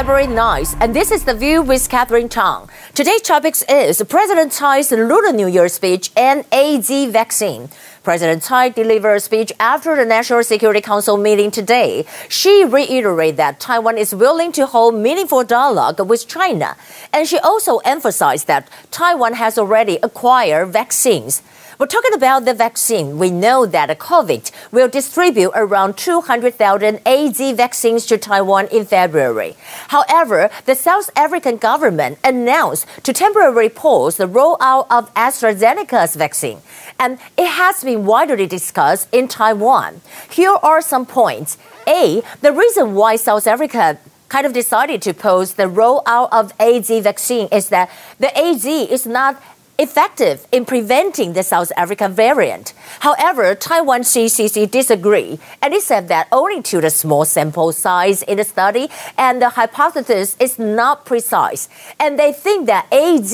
February 9th, and this is The View with Catherine Tang. Today's topic is President Tsai's Lunar New Year speech and AZ vaccine. President Tsai delivered a speech after the National Security Council meeting today. She reiterated that Taiwan is willing to hold meaningful dialogue with China, and she also emphasized that Taiwan has already acquired vaccines. We're talking about the vaccine. We know that COVAX will distribute around 200,000 AZ vaccines to Taiwan in February. However, the South African government announced to temporarily pause the rollout of AstraZeneca's vaccine, and it has been widely discussed in Taiwan. Here are some points. A, the reason why South Africa kind of decided to pause the rollout of AZ vaccine is that the AZ is not effective in preventing the South African variant. However, Taiwan CECC disagree, and it said that owing to the small sample size in the study and the hypothesis is not precise, and they think that AZ,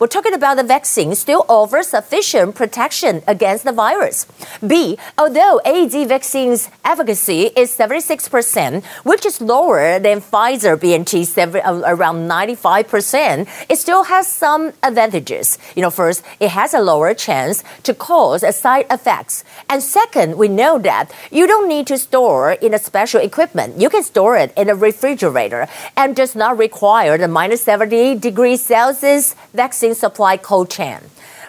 we're talking about the vaccine, still offers sufficient protection against the virus. B, although AZ vaccine's efficacy is 76%, which is lower than Pfizer BNT uh, around 95%, it still has some advantages. You know, first, it has a lower chance to cause side effects. And second, we know that you don't need to store in a special equipment. You can store it in a refrigerator and does not require the minus 70 degrees Celsius vaccine supply cold chain.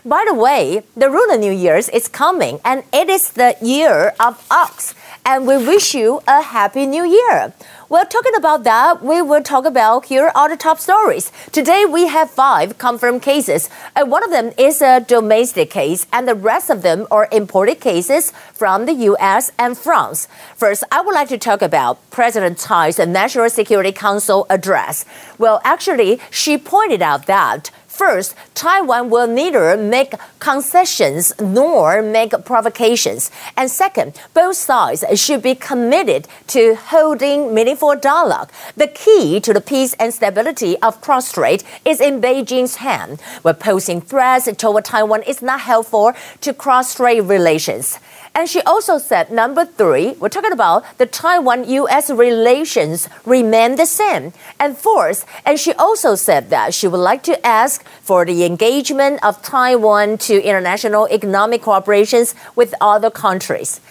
By the way, the Lunar New Year's is coming and it is the year of ox. And we wish you a happy new year. Well, talking about that, we will talk about here are the top stories. Today we have five confirmed cases, and one of them is a domestic case, and the rest of them are imported cases from the U.S. and France. First, I would like to talk about President Tsai's National Security Council address. Well, actually, she pointed out that First, Taiwan will neither make concessions nor make provocations. And second, both sides should be committed to holding meaningful dialogue. The key to the peace and stability of cross-strait is in Beijing's hand, where posing threats toward Taiwan is not helpful to cross-strait relations. And she also said, number three, we're talking about the Taiwan US relations remain the same. And fourth, and she also said that she would like to ask for the engagement of Taiwan to international economic cooperations with other countries.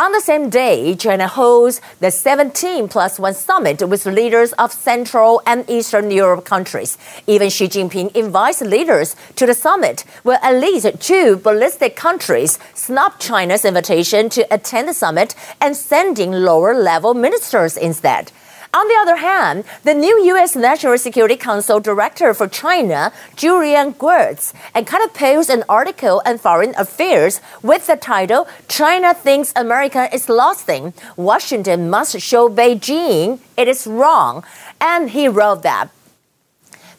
On the same day, China holds the 17 plus 1 summit with leaders of Central and Eastern Europe countries. Even Xi Jinping invites leaders to the summit, where at least two Baltic countries snubbed China's invitation to attend the summit and sending lower level ministers instead. On the other hand, the new U.S. National Security Council Director for China, Julian Gewirtz, and kind of posed an article on Foreign Affairs with the title China Thinks America is Losing. Washington must show Beijing it is wrong. And he wrote that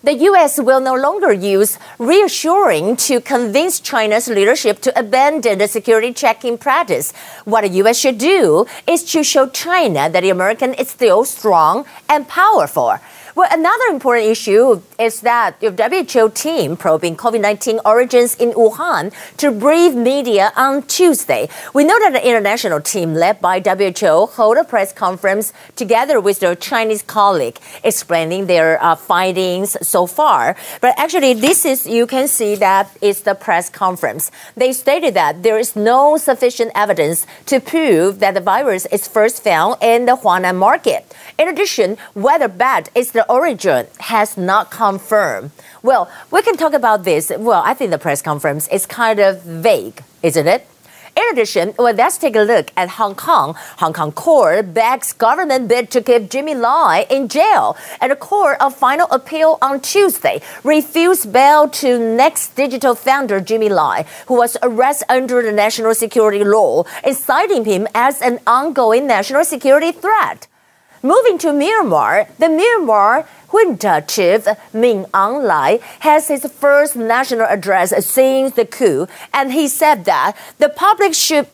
the U.S. will no longer use reassuring to convince China's leadership to abandon the security checking practice. What the U.S. should do is to show China that the American is still strong and powerful. Well, another important issue is that the WHO team probing COVID-19 origins in Wuhan to brief media on Tuesday. We know that the international team led by WHO held a press conference together with their Chinese colleague, explaining their uh, findings so far. But actually, this is you can see that it's the press conference. They stated that there is no sufficient evidence to prove that the virus is first found in the Huanan market. In addition, whether bad is the the origin has not confirmed. Well, we can talk about this. Well, I think the press conference is kind of vague, isn't it? In addition, well, let's take a look at Hong Kong. Hong Kong court backs government bid to keep Jimmy Lai in jail, and the court of final appeal on Tuesday refused bail to Next Digital founder Jimmy Lai, who was arrested under the national security law, citing him as an ongoing national security threat. Moving to Myanmar, the Myanmar Junta chief Min Aung Hlaing has his first national address since the coup, and he said that the public should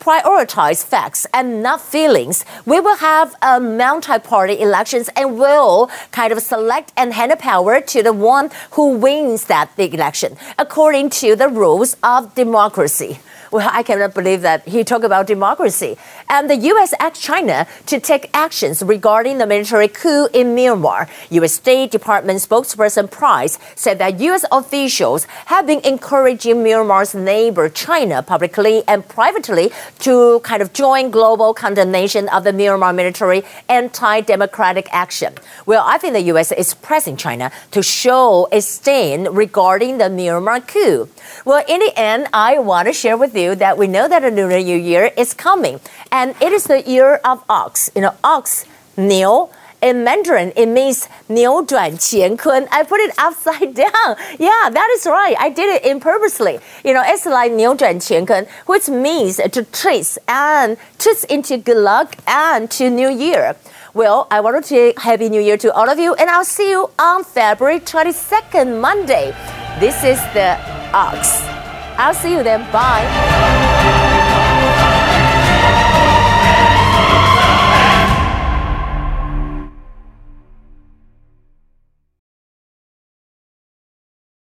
prioritize facts and not feelings. We will have a multi-party elections and will kind of select and hand power to the one who wins that election according to the rules of democracy. Well, I cannot believe that he talked about democracy. And the U.S. asked China to take actions regarding the military coup in Myanmar. U.S. State Department spokesperson Price said that U.S. officials have been encouraging Myanmar's neighbor China publicly and privately to kind of join global condemnation of the Myanmar military anti-democratic action. Well, I think the U.S. is pressing China to show a stand regarding the Myanmar coup. Well, in the end, I want to share with you that we know that the Lunar New Year is coming and it is the year of ox. You know, ox, 牛. In Mandarin, it means 扭转干坤. I put it upside down. Yeah, that is right. I did it in purposely. You know, it's like 扭转干坤, which means to trace and trace into good luck and to New Year. Well, I want to say Happy New Year to all of you, and I'll see you on February 22nd, Monday. This is the Ox. I'll see you then. Bye.